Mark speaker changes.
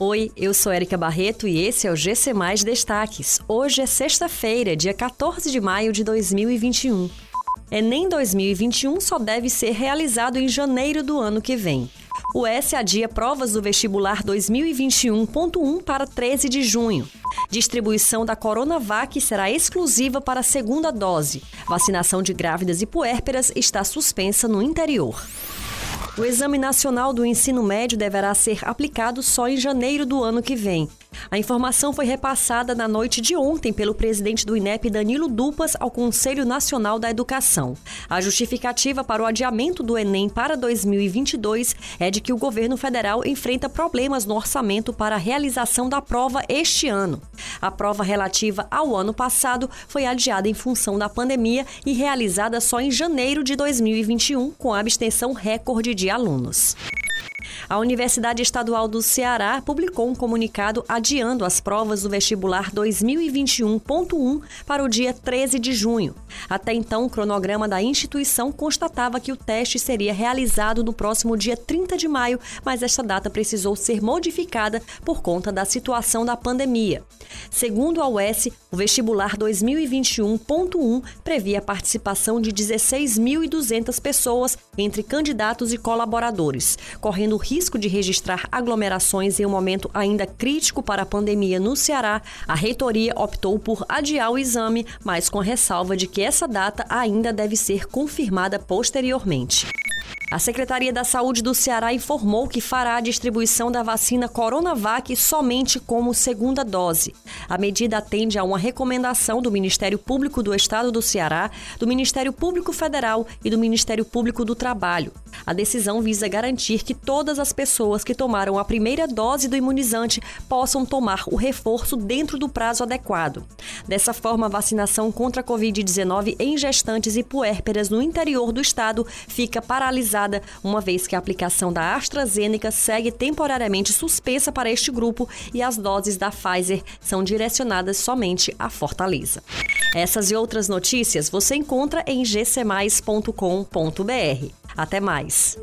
Speaker 1: Oi, eu sou Erika Barreto e esse é o GC Mais Destaques. Hoje é sexta-feira, dia 14 de maio de 2021. Enem 2021 só deve ser realizado em janeiro do ano que vem. O S adia provas do vestibular 2021.1 para 13 de junho. Distribuição da Coronavac será exclusiva para a segunda dose. Vacinação de grávidas e puérperas está suspensa no interior. O Exame Nacional do Ensino Médio deverá ser aplicado só em janeiro do ano que vem. A informação foi repassada na noite de ontem pelo presidente do INEP, Danilo Dupas, ao Conselho Nacional da Educação. A justificativa para o adiamento do Enem para 2022 é de que o governo federal enfrenta problemas no orçamento para a realização da prova este ano. A prova relativa ao ano passado foi adiada em função da pandemia e realizada só em janeiro de 2021, com abstenção recorde de alunos. A Universidade Estadual do Ceará publicou um comunicado adiando as provas do vestibular 2021.1 para o dia 13 de junho. Até então, o cronograma da instituição constatava que o teste seria realizado no próximo dia 30 de maio, mas esta data precisou ser modificada por conta da situação da pandemia. Segundo a UES, o vestibular 2021.1 previa a participação de 16.200 pessoas entre candidatos e colaboradores, correndo o risco de registrar aglomerações em um momento ainda crítico para a pandemia no Ceará. A reitoria optou por adiar o exame, mas com ressalva de que essa data ainda deve ser confirmada posteriormente. A Secretaria da Saúde do Ceará informou que fará a distribuição da vacina Coronavac somente como segunda dose. A medida atende a uma recomendação do Ministério Público do Estado do Ceará, do Ministério Público Federal e do Ministério Público do Trabalho. A decisão visa garantir que todas as pessoas que tomaram a primeira dose do imunizante possam tomar o reforço dentro do prazo adequado. Dessa forma, a vacinação contra a Covid-19 em gestantes e puérperas no interior do estado fica paralisada uma vez que a aplicação da AstraZeneca segue temporariamente suspensa para este grupo e as doses da Pfizer são direcionadas somente a Fortaleza. Essas e outras notícias você encontra em gcmais.com.br. Até mais!